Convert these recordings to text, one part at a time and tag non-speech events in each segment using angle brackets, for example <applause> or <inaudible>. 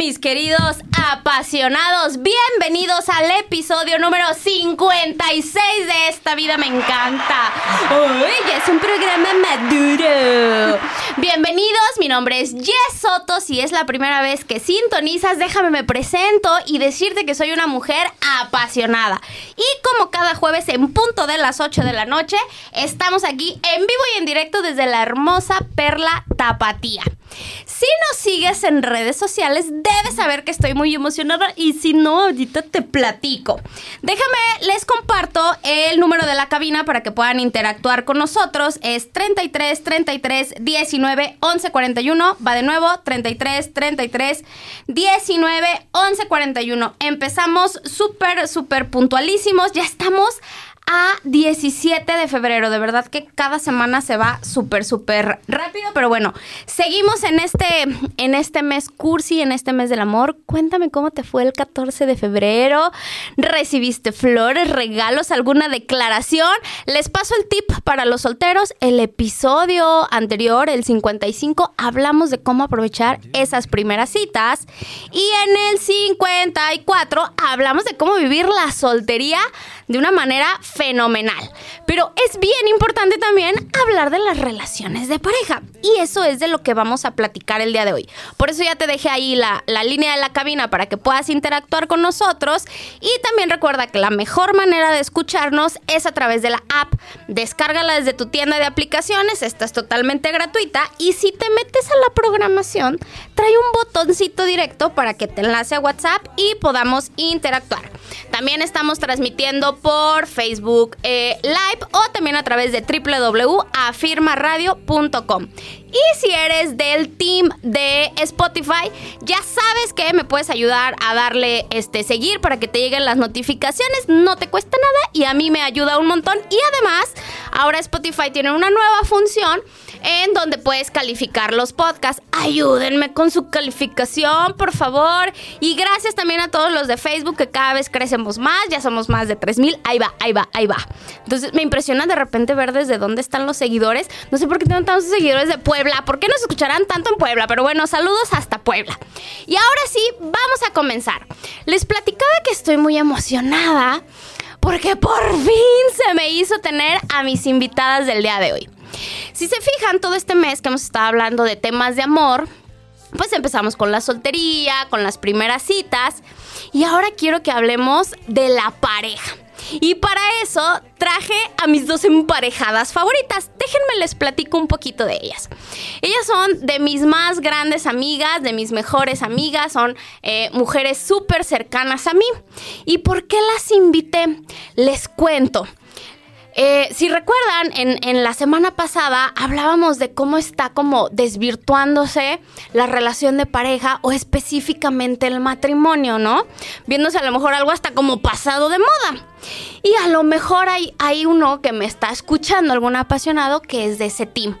Mis queridos apasionados, bienvenidos al episodio número 56 de Esta Vida Me Encanta. Uy, es un programa maduro. Bienvenidos, mi nombre es Jess Soto. Si es la primera vez que sintonizas, déjame me presento y decirte que soy una mujer apasionada. Y como cada jueves en punto de las 8 de la noche, estamos aquí en vivo y en directo desde la hermosa Perla Tapatía. Si nos sigues en redes sociales, debes saber que estoy muy emocionada y si no, ahorita te platico. Déjame, les comparto el número de la cabina para que puedan interactuar con nosotros. Es 33 33 19 11 41. Va de nuevo, 33 33 19 11 41. Empezamos súper, súper puntualísimos. Ya estamos a 17 de febrero. De verdad que cada semana se va súper, súper rápido. Pero bueno, seguimos en este, en este mes cursi, en este mes del amor. Cuéntame cómo te fue el 14 de febrero. ¿Recibiste flores, regalos, alguna declaración? Les paso el tip para los solteros. El episodio anterior, el 55, hablamos de cómo aprovechar esas primeras citas. Y en el 54 hablamos de cómo vivir la soltería de una manera fenomenal. Pero es bien importante también hablar de las relaciones de pareja. Y eso es de lo que vamos a platicar el día de hoy. Por eso ya te dejé ahí la, la línea de la cabina para que puedas interactuar con nosotros. Y también recuerda que la mejor manera de escucharnos es a través de la app. Descárgala desde tu tienda de aplicaciones. Esta es totalmente gratuita. Y si te metes a la programación, trae un botoncito directo para que te enlace a WhatsApp y podamos interactuar. También estamos transmitiendo por Facebook eh, Live o también a través de www.afirmaradio.com. Y si eres del team de Spotify, ya sabes que me puedes ayudar a darle este seguir para que te lleguen las notificaciones. No te cuesta nada y a mí me ayuda un montón. Y además, ahora Spotify tiene una nueva función en donde puedes calificar los podcasts. Ayúdenme con su calificación, por favor. Y gracias también a todos los de Facebook que cada vez crecemos más. Ya somos más de 3000. Ahí va, ahí va, ahí va. Entonces me impresiona de repente ver desde dónde están los seguidores. No sé por qué tengo tantos seguidores de Puebla. ¿Por qué nos escucharán tanto en Puebla? Pero bueno, saludos hasta Puebla. Y ahora sí, vamos a comenzar. Les platicaba que estoy muy emocionada porque por fin se me hizo tener a mis invitadas del día de hoy. Si se fijan, todo este mes que hemos estado hablando de temas de amor, pues empezamos con la soltería, con las primeras citas, y ahora quiero que hablemos de la pareja. Y para eso traje a mis dos emparejadas favoritas. Déjenme les platico un poquito de ellas. Ellas son de mis más grandes amigas, de mis mejores amigas, son eh, mujeres súper cercanas a mí. ¿Y por qué las invité? Les cuento. Eh, si recuerdan, en, la semana pasada hablábamos de cómo está como desvirtuándose la relación de pareja o específicamente el matrimonio, ¿no? Viéndose a lo mejor algo hasta como pasado de moda. Y a lo mejor hay, hay uno que me está escuchando, algún apasionado, que es de ese team.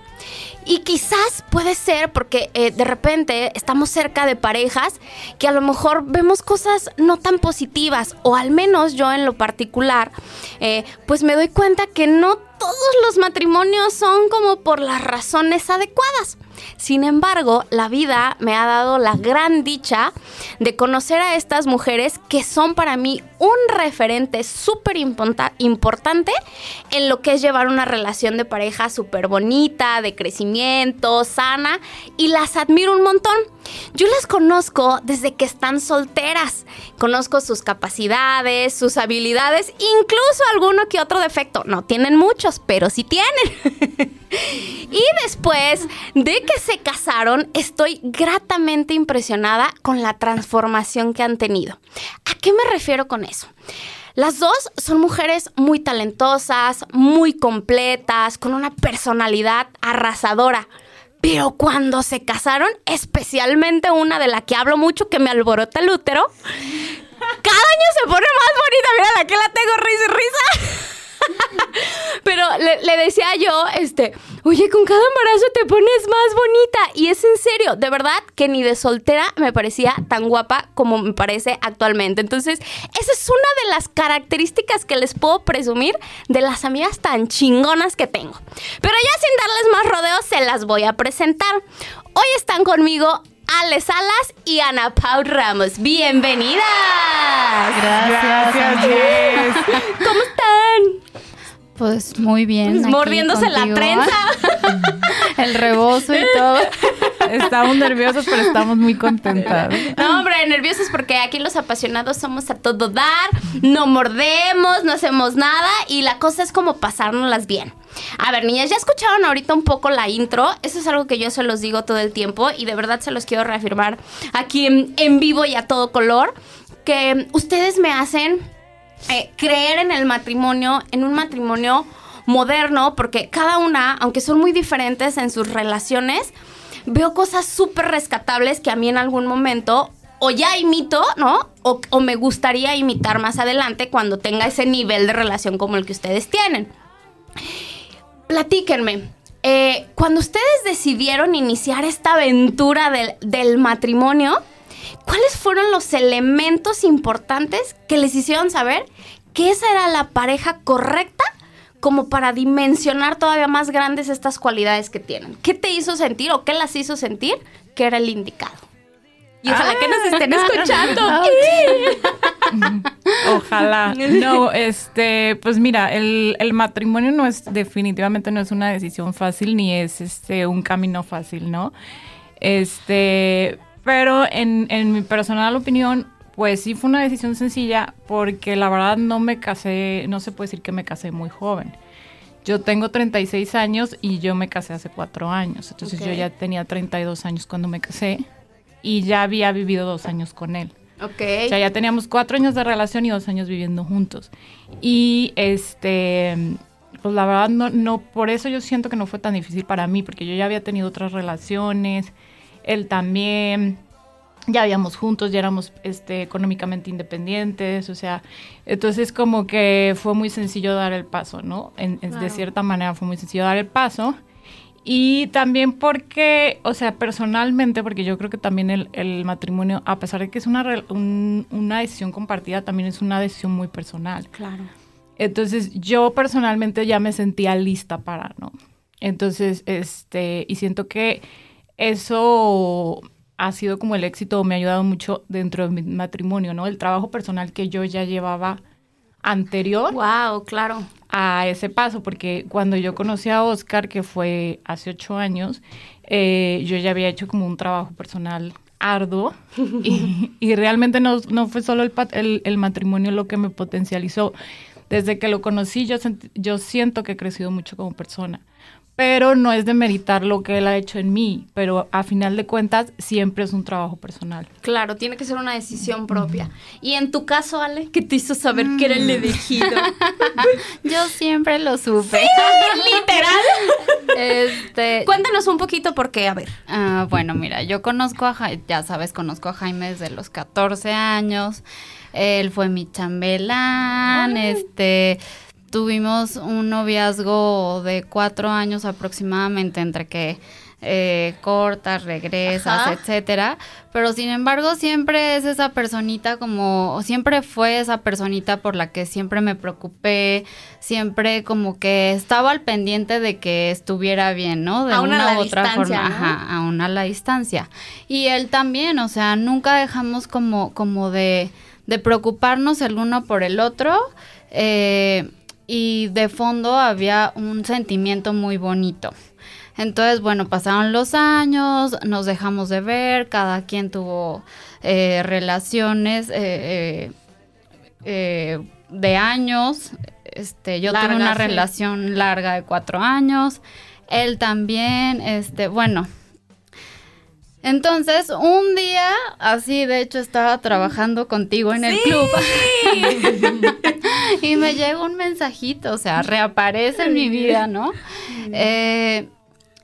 Y quizás puede ser porque eh, de repente estamos cerca de parejas que a lo mejor vemos cosas no tan positivas, o al menos yo en lo particular, eh, pues me doy cuenta que no todos los matrimonios son como por las razones adecuadas. Sin embargo, la vida me ha dado la gran dicha de conocer a estas mujeres que son para mí un referente súper importante en lo que es llevar una relación de pareja súper bonita, de crecimiento, sana, y las admiro un montón. Yo las conozco desde que están solteras. Conozco sus capacidades, sus habilidades, incluso alguno que otro defecto. No tienen muchos, pero sí tienen. <laughs> y después de que se casaron, estoy gratamente impresionada con la transformación que han tenido. ¿A qué me refiero con eso? Las dos son mujeres muy talentosas, muy completas, con una personalidad arrasadora. Pero cuando se casaron, especialmente una de la que hablo mucho, que me alborota el útero, cada año se pone más bonita. Mira, la que la tengo risa y risa. Pero le, decía yo, este, oye, con cada embarazo te pones más bonita. Y es en serio, de verdad que ni de soltera me parecía tan guapa como me parece actualmente. Entonces, esa es una de las características que les puedo presumir de las amigas tan chingonas que tengo. Pero ya sin darles más rodeos, se las voy a presentar. Hoy están conmigo Ale Salas y Ana Paul Ramos. Bienvenidas. Gracias. Gracias. ¿Cómo están? Pues muy bien. Pues mordiéndose la trenza. <laughs> El rebozo y todo. Estamos nerviosos, pero estamos muy contentas. No, hombre, nerviosos porque aquí los apasionados somos a todo dar, no mordemos, no hacemos nada y la cosa es como pasárnoslas bien. A ver, niñas, ya escucharon ahorita un poco la intro. Eso es algo que yo se los digo todo el tiempo y de verdad se los quiero reafirmar aquí en, en vivo y a todo color. Que ustedes me hacen eh, creer en el matrimonio, en un matrimonio moderno, porque cada una, aunque son muy diferentes en sus relaciones, veo cosas súper rescatables que a mí en algún momento o ya imito, ¿no? O, me gustaría imitar más adelante cuando tenga ese nivel de relación como el que ustedes tienen. Platíquenme, eh, cuando ustedes decidieron iniciar esta aventura del, del matrimonio, ¿cuáles fueron los elementos importantes que les hicieron saber que esa era la pareja correcta como para dimensionar todavía más grandes estas cualidades que tienen? ¿Qué te hizo sentir o qué las hizo sentir que era el indicado? Y ojalá que nos estén ah. escuchando. <laughs> Ojalá. No, este, pues mira, el, el, matrimonio no es, definitivamente no es una decisión fácil ni es este un camino fácil, ¿no? Este, pero en, mi personal opinión, pues sí fue una decisión sencilla porque la verdad no me casé, no se puede decir que me casé muy joven. Yo tengo 36 años y yo me casé hace cuatro años. Entonces yo ya tenía 32 años cuando me casé y ya había vivido dos años con él. Ok. O sea, ya teníamos cuatro años de relación y dos años viviendo juntos. Y este, pues la verdad no, no, por eso yo siento que no fue tan difícil para mí, porque yo ya había tenido otras relaciones, él también, ya habíamos juntos, ya éramos este, económicamente independientes, o sea, entonces como que fue muy sencillo dar el paso, ¿no? De cierta manera fue muy sencillo dar el paso. Y también porque, o sea, personalmente, porque yo creo que también el, matrimonio, a pesar de que es una, una decisión compartida, también es una decisión muy personal. Claro. Entonces, yo personalmente ya me sentía lista para, ¿no? Entonces, este, y siento que eso ha sido como el éxito, me ha ayudado mucho dentro de mi matrimonio, ¿no? El trabajo personal que yo ya llevaba anterior. Wow, claro. A ese paso, porque cuando yo conocí a Oscar, que fue hace ocho años, eh, yo ya había hecho como un trabajo personal arduo <laughs> y, realmente no, fue solo el, el, matrimonio lo que me potencializó. Desde que lo conocí, yo, yo siento que he crecido mucho como persona pero no es de meritar lo que él ha hecho en mí, pero a final de cuentas siempre es un trabajo personal. Claro, tiene que ser una decisión propia. Y en tu caso, Ale, ¿qué te hizo saber que era el mm. elegido? <laughs> Yo siempre lo supe. literal. este, Cuéntanos un poquito por qué, a ver. Ah, bueno, mira, yo conozco a Jaime, ya sabes, conozco a Jaime desde los 14 años. Él fue mi chambelán, este tuvimos un noviazgo de cuatro años aproximadamente entre que eh, cortas, regresas, etcétera. Pero sin embargo, siempre es esa personita como, siempre fue esa personita por la que siempre me preocupé, siempre como que estaba al pendiente de que estuviera bien, ¿no? De una u otra forma, ajá, aún a la distancia. Y él también, o sea, nunca dejamos como, como de, de preocuparnos el uno por el otro. Eh, y de fondo había un sentimiento muy bonito. Entonces, bueno, pasaron los años, nos dejamos de ver, cada quien tuvo eh, relaciones eh, eh, de años. Este, yo tuve una relación larga de cuatro años. Él también, este, bueno. Entonces, un día, así de hecho estaba trabajando contigo en el club. <laughs> y me llega un mensajito, o sea, reaparece en mi vida, ¿no? Eh,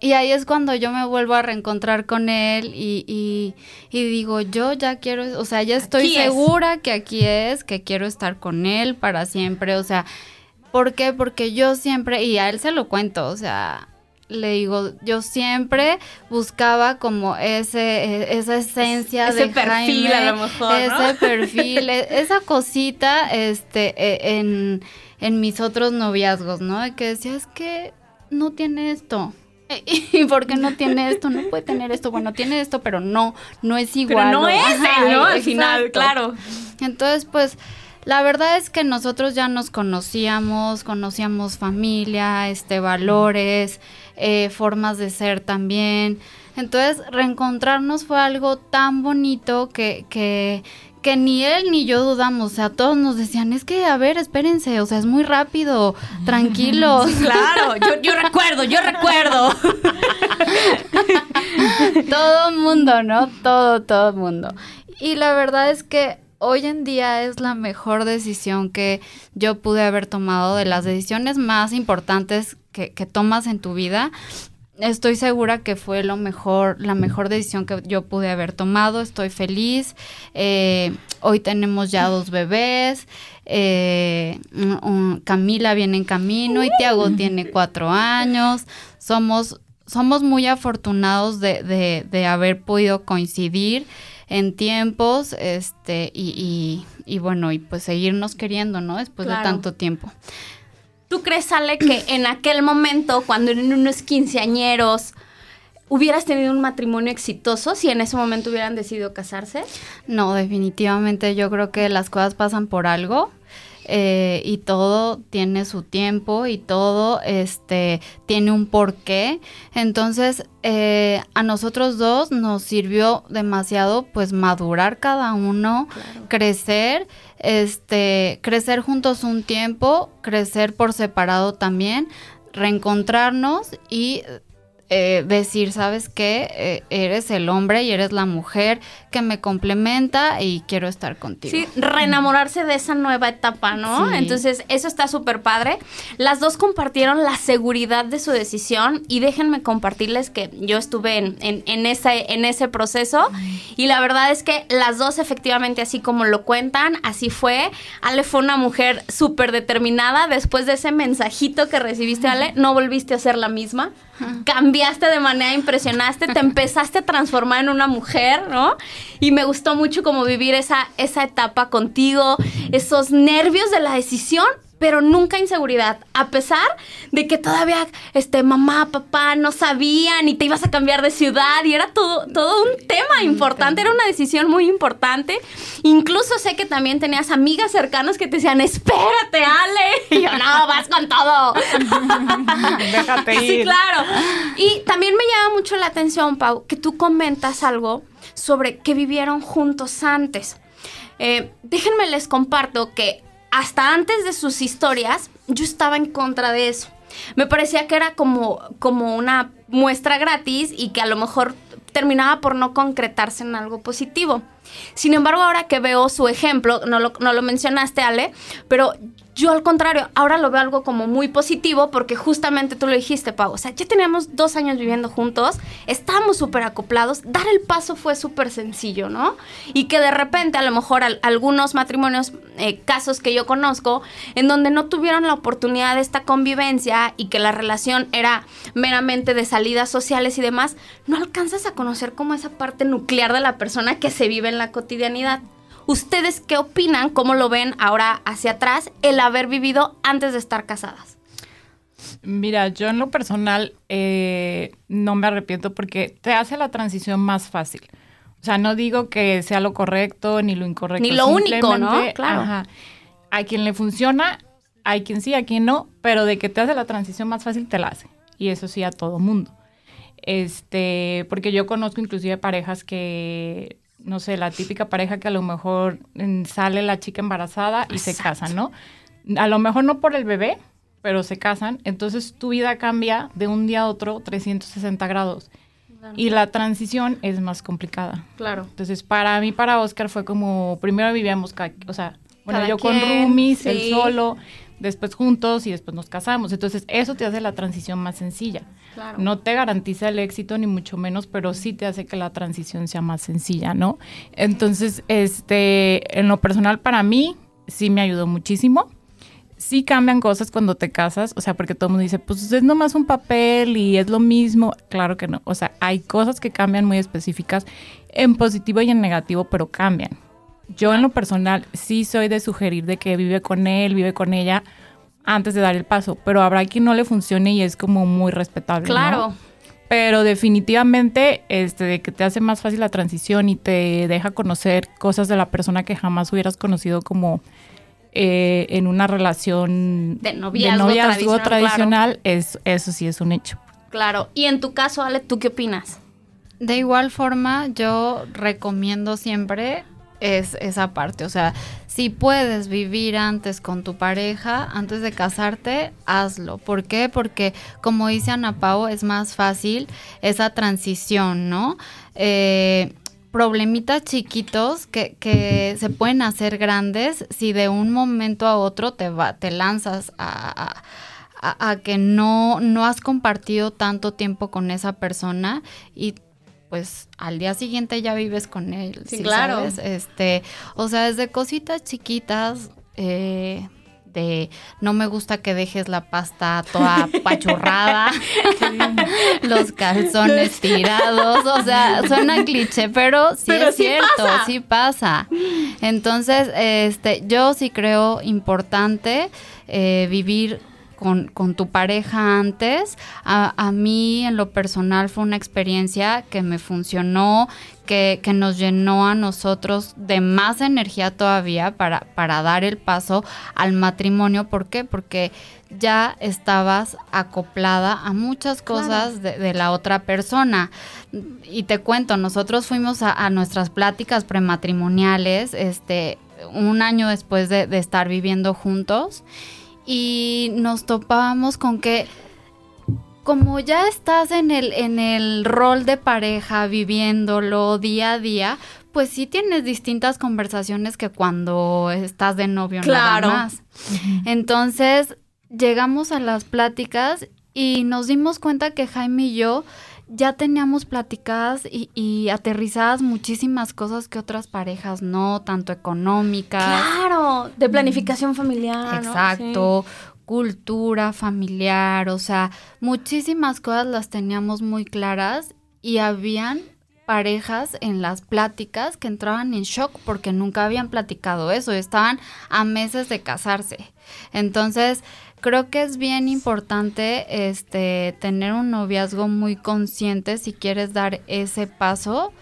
y ahí es cuando yo me vuelvo a reencontrar con él y, digo, yo ya quiero, o sea, ya estoy segura que aquí es, que quiero estar con él para siempre, o sea, ¿Por qué? Porque yo siempre, y a él se lo cuento, o sea, le digo, yo siempre buscaba como ese, e, esa esencia ese de perfil Jaime, a lo mejor, ¿no? ese perfil, e- esa cosita, este, e- en, en mis otros noviazgos, ¿no? De que decía, es que no tiene esto. <laughs> ¿Y por qué no tiene esto? No puede tener esto. Bueno, tiene esto, pero no, no es igual. Pero no es ¿no? Al final, claro. Entonces, pues, la verdad es que nosotros ya nos conocíamos, conocíamos familia, este, valores, eh, formas de ser también. Entonces, reencontrarnos fue algo tan bonito que, que, que ni él ni yo dudamos. O sea, todos nos decían, es que, a ver, espérense, o sea, es muy rápido, <laughs> tranquilos. Claro, yo, yo recuerdo, yo recuerdo. <laughs> todo mundo, ¿no? Todo, todo mundo. Y la verdad es que hoy en día es la mejor decisión que yo pude haber tomado de las decisiones más importantes que, que tomas en tu vida. Estoy segura que fue lo mejor, la mejor decisión que yo pude haber tomado. Estoy feliz. Eh, hoy tenemos ya dos bebés. Eh, un- un- Camila viene en camino y Tiago tiene cuatro años. Somos, somos muy afortunados de, de- de haber podido coincidir en tiempos, este, y, y- y bueno, y pues seguirnos queriendo, ¿no? Después Claro. de tanto tiempo. ¿Tú crees, Ale, que <clears throat> en aquel momento, cuando eran unos quinceañeros, hubieras tenido un matrimonio exitoso si en ese momento hubieran decidido casarse? No, definitivamente yo creo que las cosas pasan por algo. Eh, y todo tiene su tiempo y todo este tiene un porqué. Entonces, eh, a nosotros dos nos sirvió demasiado pues madurar cada uno, crecer, este, crecer juntos un tiempo, crecer por separado también, reencontrarnos y eh, decir, ¿sabes qué? Eh, eres el hombre y eres la mujer que me complementa y quiero estar contigo. Sí, reenamorarse de esa nueva etapa, ¿no? Sí. Entonces, eso está súper padre. Las dos compartieron la seguridad de su decisión y déjenme compartirles que yo estuve en, en- en ese, en ese proceso y la verdad es que las dos efectivamente, así como lo cuentan, así fue. Ale fue una mujer súper determinada. Después de ese mensajito que recibiste, Ale, no volviste a ser la misma. Cambiaste de manera impresionante, te empezaste a transformar en una mujer, ¿no? Y me gustó mucho como vivir esa, esa etapa contigo, esos nervios de la decisión, pero nunca inseguridad, a pesar de que todavía este mamá, papá no sabían y te ibas a cambiar de ciudad y era todo todo un tema importante, era una decisión muy importante. Incluso sé que también tenías amigas cercanas que te decían, "Espérate, Ale." <laughs> Y yo, "No, vas con todo." <laughs> Déjate Sí, ir. claro. Y también me llama mucho la atención, Pau, que tú comentas algo sobre que vivieron juntos antes. Eh, déjenme les comparto que hasta antes de sus historias yo estaba en contra de eso. Me parecía que era como, como una muestra gratis y que a lo mejor terminaba por no concretarse en algo positivo. Sin embargo, ahora que veo su ejemplo, no lo, no lo mencionaste, Ale, pero yo al contrario, ahora lo veo algo como muy positivo porque justamente tú lo dijiste, Pau. O sea, ya teníamos dos años viviendo juntos, estábamos súper acoplados, dar el paso fue súper sencillo, ¿no? Y que de repente a lo mejor al- algunos matrimonios, eh, casos que yo conozco, en donde no tuvieron la oportunidad de esta convivencia y que la relación era meramente de salidas sociales y demás, no alcanzas a conocer como esa parte nuclear de la persona que se vive en la cotidianidad. ¿Ustedes qué opinan? ¿Cómo lo ven ahora hacia atrás el haber vivido antes de estar casadas? Mira, yo en lo personal eh, no me arrepiento porque te hace la transición más fácil. O sea, no digo que sea lo correcto ni lo incorrecto. Ni lo único, ¿no? Claro. ajá, a quien le funciona, hay quien sí, a quien no, pero de que te hace la transición más fácil, te la hace. Y eso sí a todo mundo. Este, porque yo conozco inclusive parejas que, no sé, la típica pareja que a lo mejor mm, sale la chica embarazada y se casan, ¿no? A lo mejor no por el bebé, pero se casan, entonces tu vida cambia de un día a otro 360 grados. Y la transición es más complicada. Claro. Entonces, para mí, para Oscar fue como, primero vivíamos, o sea, bueno, Cada yo con roomies, sí. él solo, después juntos y después nos casamos. Entonces, eso te hace la transición más sencilla. Claro. No te garantiza el éxito, ni mucho menos, pero sí te hace que la transición sea más sencilla, ¿no? Entonces, este, en lo personal, para mí, sí me ayudó muchísimo. sí cambian cosas cuando te casas, o sea, porque todo el mundo dice, pues es nomás un papel y es lo mismo. Claro que no, o sea, hay cosas que cambian muy específicas en positivo y en negativo, pero cambian. Yo en lo personal sí soy de sugerir de que vive con él, vive con ella antes de dar el paso, pero habrá quien no le funcione y es como muy respetable. Claro. ¿no? Pero definitivamente, este, de que te hace más fácil la transición y te deja conocer cosas de la persona que jamás hubieras conocido como eh, en una relación De noviazgo tradicional, tradicional, es, eso sí es un hecho. Claro. Y en tu caso, Ale, ¿tú qué opinas? De igual forma, yo recomiendo siempre es esa parte. O sea, si puedes vivir antes con tu pareja, antes de casarte, hazlo. ¿Por qué? Porque, como dice Ana Pau, es más fácil esa transición, ¿no? Eh, problemitas chiquitos que, que, se pueden hacer grandes si de un momento a otro te, va, te lanzas a, a, a que no, no has compartido tanto tiempo con esa persona y pues al día siguiente ya vives con él. Sí, claro. Sabes? Este, o sea, desde cositas chiquitas, eh, de no me gusta que dejes la pasta toda <laughs> pachurrada, <laughs> los calzones <laughs> tirados, o sea, suena cliché, pero sí Pero es sí cierto, pasa. sí pasa. Entonces, este, yo sí creo importante eh, vivir con, con, tu pareja antes. A, a, mí en lo personal fue una experiencia que me funcionó, que, que, nos llenó a nosotros de más energía todavía para, para dar el paso al matrimonio. ¿Por qué? Porque ya estabas acoplada a muchas cosas claro. de, de, la otra persona. Y te cuento, nosotros fuimos a, a nuestras pláticas prematrimoniales este, un año después de, de estar viviendo juntos y nos topábamos con que como ya estás en el, en el rol de pareja, viviéndolo día a día, pues sí tienes distintas conversaciones que cuando estás de novio claro. nada más. Entonces, llegamos a las pláticas y nos dimos cuenta que Jaime y yo ya teníamos platicadas y, y, aterrizadas muchísimas cosas que otras parejas no, tanto económicas. Claro, de planificación familiar. Exacto. ¿no? Sí. cultura familiar, o sea, muchísimas cosas las teníamos muy claras y habían parejas en las pláticas que entraban en shock porque nunca habían platicado eso, estaban a meses de casarse. Entonces, creo que es bien importante este tener un noviazgo muy consciente si quieres dar ese paso.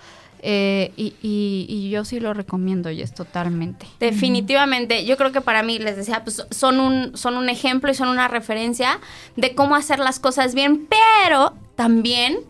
Eh, y, y, y, yo sí lo recomiendo, y es totalmente. Definitivamente, yo creo que para mí, les decía, pues son un, son un ejemplo y son una referencia de cómo hacer las cosas bien, pero también,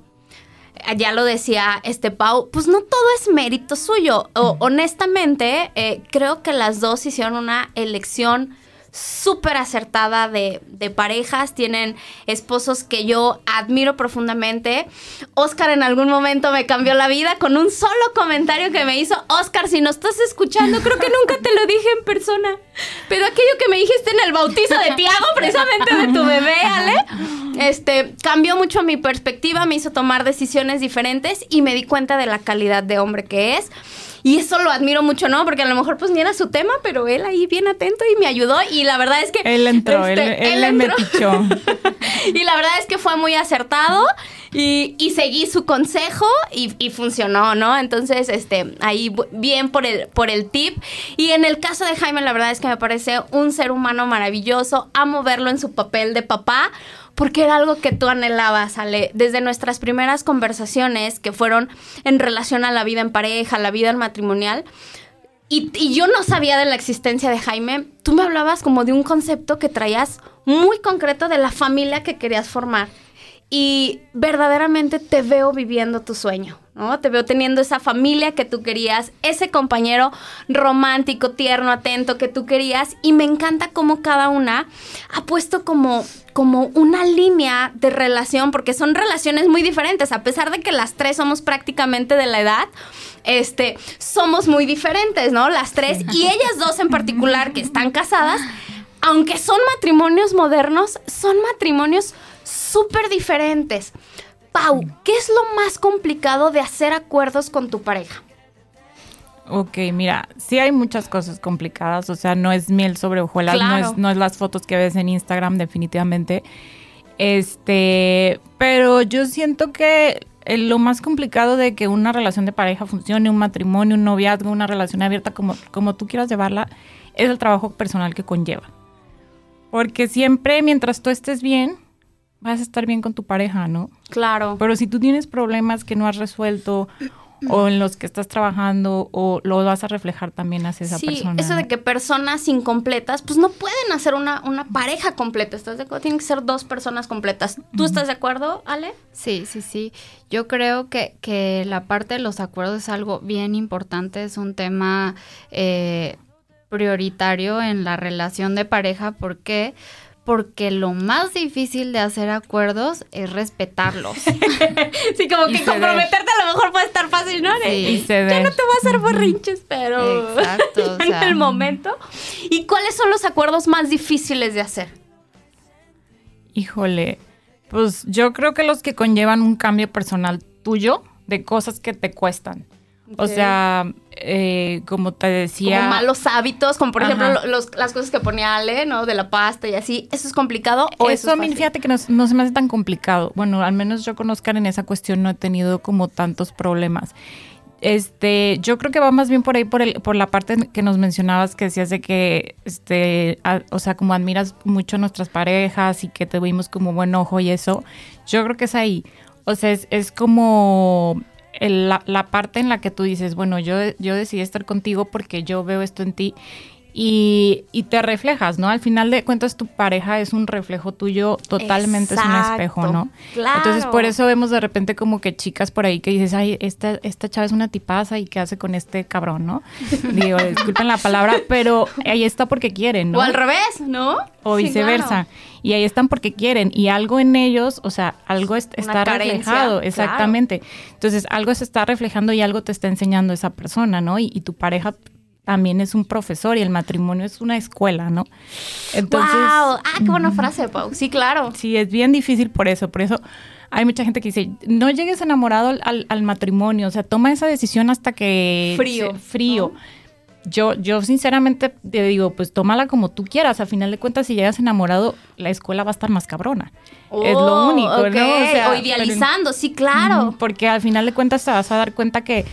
ya lo decía este Pau, pues no todo es mérito suyo. O, honestamente, eh, creo que las dos hicieron una elección súper acertada de, de, parejas, tienen esposos que yo admiro profundamente. Oscar en algún momento me cambió la vida con un solo comentario que me hizo. Oscar, si nos estás escuchando, creo que nunca te lo dije en persona, pero aquello que me dijiste en el bautizo de Tiago, <laughs> precisamente de tu bebé, Ale, este, cambió mucho mi perspectiva, me hizo tomar decisiones diferentes y me di cuenta de la calidad de hombre que es. Y eso lo admiro mucho, ¿no? Porque a lo mejor pues ni era su tema, pero él ahí bien atento y me ayudó. Y la verdad es que... Él entró, este, él, él, él entró. <laughs> y la verdad es que fue muy acertado y, seguí su consejo y, funcionó, ¿no? Entonces, este, ahí bien por el, por el tip. Y en el caso de Jaime, la verdad es que me parece un ser humano maravilloso. Amo verlo en su papel de papá porque era algo que tú anhelabas, Ale, desde nuestras primeras conversaciones que fueron en relación a la vida en pareja, la vida en matrimonial. Y, yo no sabía de la existencia de Jaime. Tú me hablabas como de un concepto que traías muy concreto de la familia que querías formar. Y verdaderamente te veo viviendo tu sueño, ¿no? Te veo teniendo esa familia que tú querías, ese compañero romántico, tierno, atento que tú querías. Y me encanta cómo cada una ha puesto como como una línea de relación, porque son relaciones muy diferentes, a pesar de que las tres somos prácticamente de la edad, este, somos muy diferentes, ¿no? Las tres, y ellas dos en particular que están casadas, <laughs> aunque son matrimonios modernos, son matrimonios súper diferentes. Pau, ¿qué es lo más complicado de hacer acuerdos con tu pareja? Ok, mira, sí hay muchas cosas complicadas, o sea, no es miel sobre hojuelas, no, es, no es las fotos que ves en Instagram, definitivamente. Este, pero yo siento que eh, lo más complicado de que una relación de pareja funcione, un matrimonio, un noviazgo, una relación abierta, como, como tú quieras llevarla, es el trabajo personal que conlleva. Porque siempre, mientras tú estés bien, vas a estar bien con tu pareja, ¿no? Claro. Pero si tú tienes problemas que no has resuelto <clears throat> o en los que estás trabajando o lo vas a reflejar también hacia esa sí, persona. eso de que personas incompletas, pues no pueden hacer una, una pareja completa, ¿estás de acuerdo? Tienen que ser dos personas completas. ¿Tú estás de acuerdo, Ale? Sí, sí, sí. Yo creo que, que la parte de los acuerdos es algo bien importante, es un tema eh, prioritario en la relación de pareja. ¿Por qué? Porque lo más difícil de hacer acuerdos es respetarlos. <laughs> Sí, como Y que ceder. comprometerte a lo mejor puede estar fácil, ¿no? Sí. Y Ya ceder. no te voy a hacer berrinches, pero Exacto, o <laughs> en sea. el momento. ¿Y cuáles son los acuerdos más difíciles de hacer? Híjole, pues yo creo que los que conllevan un cambio personal tuyo de cosas que te cuestan. O sea, eh, como te decía... Como malos hábitos, como por Ajá. ejemplo los- las cosas que ponía Ale, ¿no? De la pasta y así. ¿Eso es complicado o eso, eso a mí, fácil? fíjate que no, no se me hace tan complicado. Bueno, al menos yo conozco en esa cuestión no he tenido como tantos problemas. Este, yo creo que va más bien por ahí, por, el, por la parte que nos mencionabas, que decías de que, este, a- o sea, como admiras mucho a nuestras parejas y que te vimos como buen ojo y eso. Yo creo que es ahí. O sea, es, es como el- la, la parte en la que tú dices, bueno, yo, yo decidí estar contigo porque yo veo esto en ti y, y te reflejas, ¿no? Al final de cuentas, tu pareja es un reflejo tuyo, totalmente es un espejo, ¿no? Claro. Entonces, por eso vemos de repente como que chicas por ahí que dices, ay, esta, esta chava es una tipaza y qué hace con este cabrón, ¿no? <laughs> Digo, disculpen la palabra, pero ahí está porque quieren, ¿no? O al revés, ¿no? o Sí, viceversa. claro. Y ahí están porque quieren. Y algo en ellos, o sea, algo está carencia, reflejado. claro. Exactamente. Entonces, algo se está reflejando y algo te está enseñando esa persona, ¿no? Y, y tu pareja también es un profesor y el matrimonio es una escuela, ¿no? Entonces, wow. Ah, qué buena frase, Pau. Sí, claro. sí, es bien difícil por eso. Por eso hay mucha gente que dice, no llegues enamorado al, al- matrimonio. O sea, toma esa decisión hasta que... Frío, se- frío. Yo, yo sinceramente te digo, pues tómala como tú quieras. A final de cuentas, si llegas enamorado, la escuela va a estar más cabrona. es lo Oh, único, ok. ¿no? O, sea, O idealizando, sí, claro. Porque al final de cuentas te vas a dar cuenta que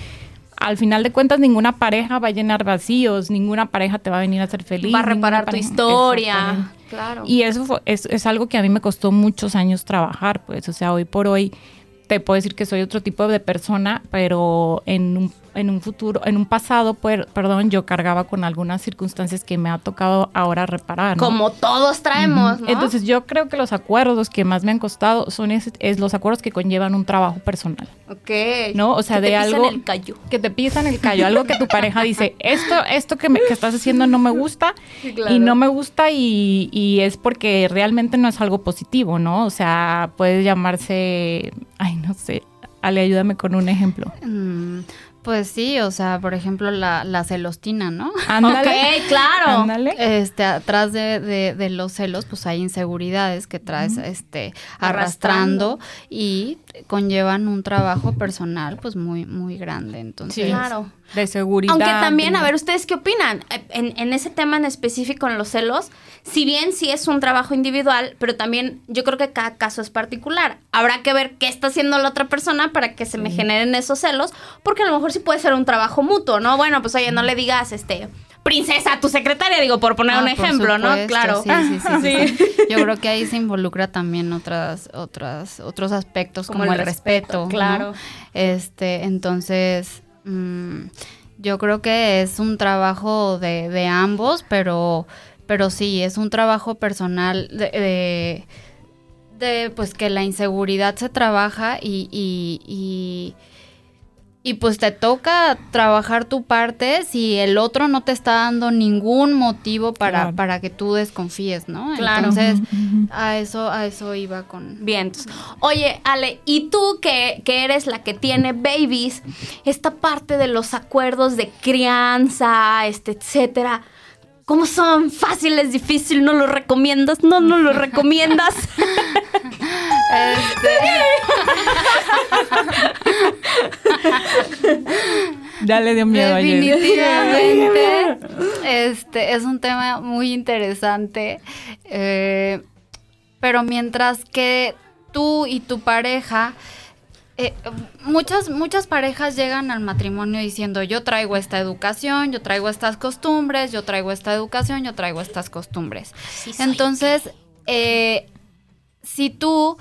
al final de cuentas ninguna pareja va a llenar vacíos, ninguna pareja te va a venir a hacer feliz. Va a reparar tu pareja- historia. Claro. Y eso fue- es, es algo que a mí me costó muchos años trabajar, pues, o sea, hoy por hoy te puedo decir que soy otro tipo de persona, pero en un, en un futuro, en un pasado, per- perdón, yo cargaba con algunas circunstancias que me ha tocado ahora reparar. ¿no? Como todos traemos, ¿no? Entonces yo creo que los acuerdos que más me han costado son es los acuerdos que conllevan un trabajo personal. ok. ¿no? O sea, Que te de pisan algo el callo. que te pisan el callo, algo que tu pareja dice, esto, esto que, me- que estás haciendo no me gusta claro. y no me gusta y, y es porque realmente no es algo positivo, ¿no? O sea, puede llamarse, ay, no sé, Ale, ayúdame con un ejemplo. Mm, pues sí, o sea, por ejemplo, la, la celostina, ¿no? <laughs> Ándale. Ok, claro. Ándale. Este, atrás de, de- de los celos, pues hay inseguridades que traes, este, arrastrando, y conllevan un trabajo personal, pues muy, muy grande. Entonces, Sí. Claro. De seguridad. Aunque también, a ver, ¿ustedes qué opinan? En, en ese tema en específico, en los celos, si bien sí es un trabajo individual, pero también yo creo que cada caso es particular. Habrá que ver qué está haciendo la otra persona para que se me generen esos celos, porque a lo mejor sí puede ser un trabajo mutuo, ¿no? Bueno, pues oye, no le digas, este, princesa, tu secretaria, digo, por poner Ah, un por ejemplo, ¿no? Claro. Sí, sí, sí, <laughs> sí, sí. Yo creo que ahí se involucra también otras, otras, otros aspectos Como como, el el, respeto, respeto, ¿no? claro. Este, entonces, mm, yo creo que es un trabajo de, ambos, pero, pero sí, es un trabajo personal de, de, pues que la inseguridad se trabaja y y pues te toca trabajar tu parte si el otro no te está dando ningún motivo para, Claro. para que tú desconfíes, ¿no? Claro. Entonces, a eso, a eso iba con. Bien. entonces, Oye, Ale, ¿y tú que, que eres la que tiene babies, esta parte de los acuerdos de crianza, este, etcétera, ¿cómo son? ¿Fáciles, difícil? ¿No lo recomiendas? ¿No, no lo recomiendas? Este, Ya le dio miedo ayer. Definitivamente. este es un tema muy interesante. Eh, pero mientras que tú y tu pareja eh, muchas, muchas parejas llegan al matrimonio diciendo yo traigo esta educación, yo traigo estas costumbres, yo traigo esta educación, yo traigo estas costumbres. Entonces, eh, si tú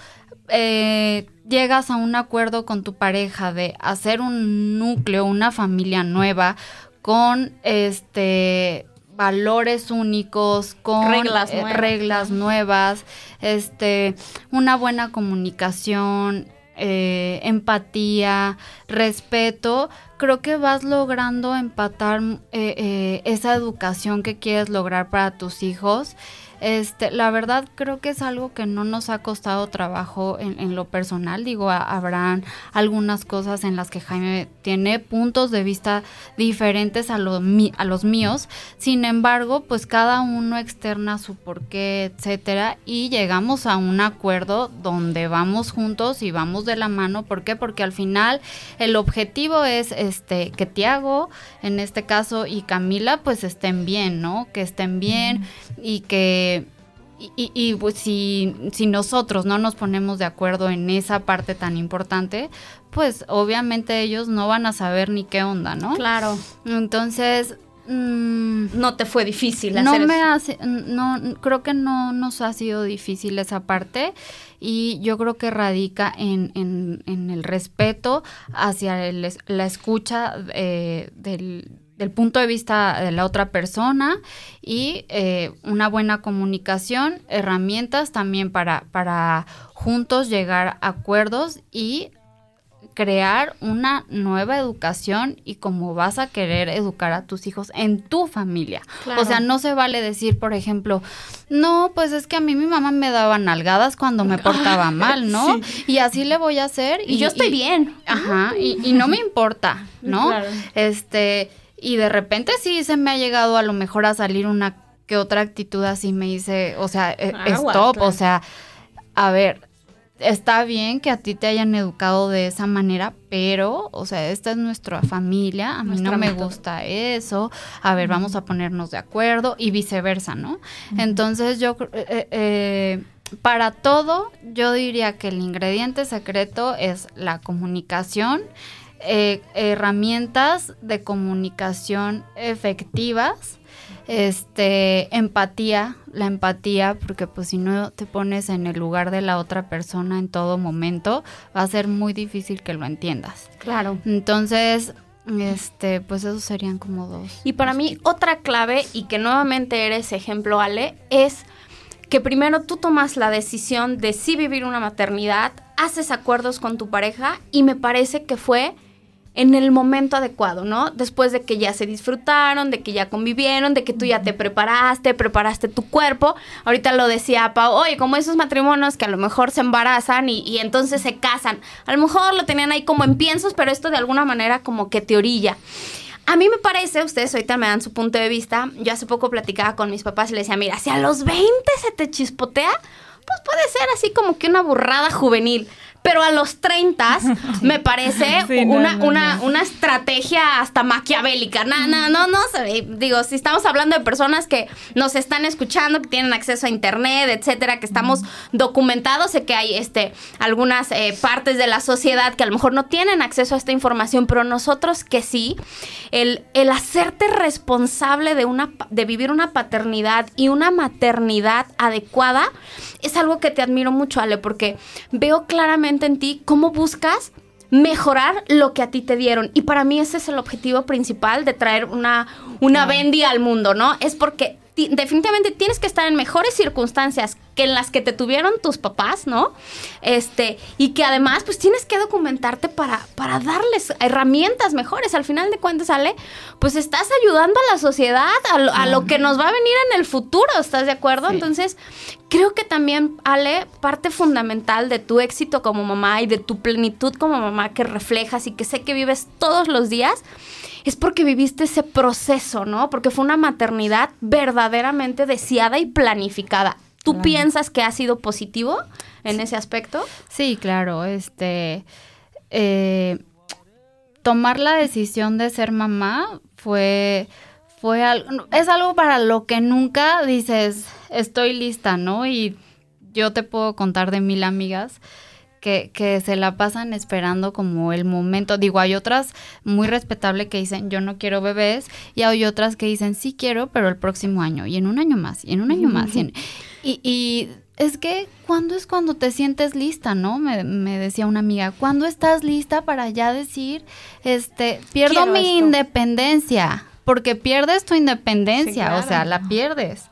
eh, llegas a un acuerdo con tu pareja de hacer un núcleo, una familia nueva, con este valores únicos, con reglas nuevas, reglas nuevas este, una buena comunicación, eh, empatía, respeto, creo que vas logrando empatar eh, eh, esa educación que quieres lograr para tus hijos este, la verdad creo que es algo que no nos ha costado trabajo en, lo personal. Digo, habrán algunas cosas en las que Jaime tiene puntos de vista diferentes a, a los míos. Sin embargo, pues cada uno externa su porqué, etcétera, y llegamos a un acuerdo donde vamos juntos y vamos de la mano. ¿Por qué? Porque al final el objetivo es este que Tiago, en este caso, y Camila, pues estén bien, ¿no? Que estén bien y que y, pues si, si, nosotros no nos ponemos de acuerdo en esa parte tan importante, pues obviamente ellos no van a saber ni qué onda, ¿no? Claro. Entonces, mm, no te fue difícil no me hace no creo que no nos ha sido difícil esa parte y yo creo que radica en, en, el respeto hacia la escucha eh, del del punto de vista de la otra persona y eh, una buena comunicación, herramientas también para, para juntos llegar a acuerdos y crear una nueva educación y cómo vas a querer educar a tus hijos en tu familia. O sea, no se vale decir, por ejemplo, no, pues es que a mí mi mamá me daba nalgadas cuando me <laughs> portaba mal, ¿no? Y así le voy a hacer. Y, yo estoy bien. Ajá, y, y, no me importa, <laughs> ¿no? Este, y de repente sí se me ha llegado a lo mejor a salir una que otra actitud así me dice, o sea, e, stop, o sea, a ver, está bien que a ti te hayan educado de esa manera, pero, o sea, esta es nuestra familia, a mí no me gusta eso, a ver, vamos a ponernos de acuerdo y viceversa, ¿no? Entonces yo, eh, eh, eh, para todo, yo diría que el ingrediente secreto es la comunicación, eh, herramientas de comunicación efectivas, este, empatía, la empatía, porque pues si no te pones en el lugar de la otra persona en todo momento, va a ser muy difícil que lo entiendas. Claro. Entonces, este, pues esos serían como dos. Y para mí otra clave y que nuevamente eres ejemplo Ale es que primero tú tomas la decisión de sí vivir una maternidad, haces acuerdos con tu pareja y me parece que fue en el momento adecuado, ¿no? Después de que ya se disfrutaron, de que ya convivieron, de que tú ya te preparaste, preparaste tu cuerpo. Ahorita lo decía Pau, oye, como esos matrimonios que a lo mejor se embarazan y, entonces se casan. A lo mejor lo tenían ahí como en piensos, pero esto de alguna manera como que te orilla. A mí me parece, ustedes ahorita me dan su punto de vista, yo hace poco platicaba con mis papás y les decía, mira, si a los 20 se te chispotea, pues puede ser así como que una burrada juvenil pero a los 30 <laughs> me parece <laughs> una, una, una, estrategia hasta maquiavélica. No, no, no, no, digo, si estamos hablando de personas que nos están escuchando, que tienen acceso a internet, etcétera, que estamos documentados, sé que hay este, algunas eh, partes de la sociedad que a lo mejor no tienen acceso a esta información, pero nosotros que sí, el, el hacerte responsable de, una, de vivir una paternidad y una maternidad adecuada es algo que te admiro mucho, Ale, porque veo claramente en ti cómo buscas mejorar lo que a ti te dieron. Y para mí ese es el objetivo principal de traer una, una Bendy al mundo, ¿no? Es porque definitivamente tienes que estar en mejores circunstancias que en las que te tuvieron tus papás, ¿no? Este, y que además, pues tienes que documentarte para, para darles herramientas mejores. Al final de cuentas, sale, pues estás ayudando a la sociedad, a lo, que nos va a venir en el futuro, ¿estás de acuerdo? Entonces, creo que también, Ale, parte fundamental de tu éxito como mamá y de tu plenitud como mamá que reflejas y que sé que vives todos los días, es porque viviste ese proceso, ¿no? Porque fue una maternidad verdaderamente deseada y planificada. ¿Tú piensas que ha sido positivo en ese aspecto? Sí, claro. Este, eh, tomar la decisión de ser mamá fue, fue algo, es algo para lo que nunca dices, estoy lista, ¿no? Y yo te puedo contar de mil amigas que, que, se la pasan esperando como el momento. Digo, hay otras muy respetables que dicen, yo no quiero bebés, y hay otras que dicen, sí quiero, pero el próximo año, y en un año más, y en un año más. Y, <laughs> y, es que, ¿cuándo es cuando te sientes lista, no? Me, me, decía una amiga, ¿cuándo estás lista para ya decir, este, pierdo mi independencia? Porque pierdes tu independencia, sí, claro. o sea, la pierdes.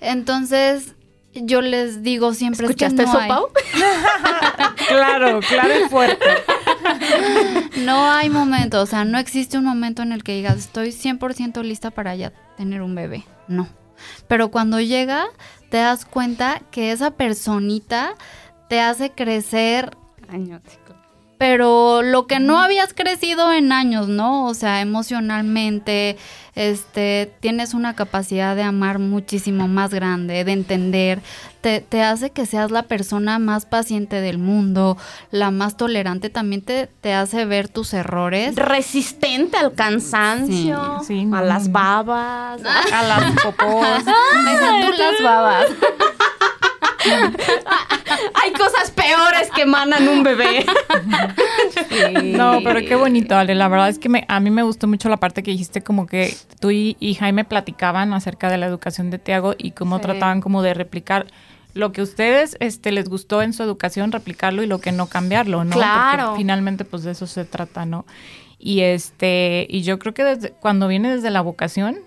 Entonces, yo les digo siempre ¿Escuchaste es que no eso, Pau? <laughs> claro, claro y fuerte. No hay momento, o sea, no existe un momento en el que digas, estoy 100% lista para ya tener un bebé. No. Pero cuando llega, te das cuenta que esa personita te hace crecer pero lo que no habías crecido en años, ¿no? O sea, emocionalmente, este, tienes una capacidad de amar muchísimo más grande, de entender, te, te, hace que seas la persona más paciente del mundo, la más tolerante, también te, te hace ver tus errores. Resistente al cansancio, sí, sí, a las babas, a las. Deja <laughs> tú las babas. <laughs> Hay cosas peores que emanan un bebé. Sí. No, pero qué bonito, Ale. La verdad es que me, a mí me gustó mucho la parte que dijiste como que tú y, y Jaime platicaban acerca de la educación de Tiago y cómo sí. trataban como de replicar lo que a ustedes este, les gustó en su educación, replicarlo y lo que no cambiarlo, ¿no? Claro. Porque finalmente pues de eso se trata, ¿no? Y este, y yo creo que desde, cuando viene desde la vocación,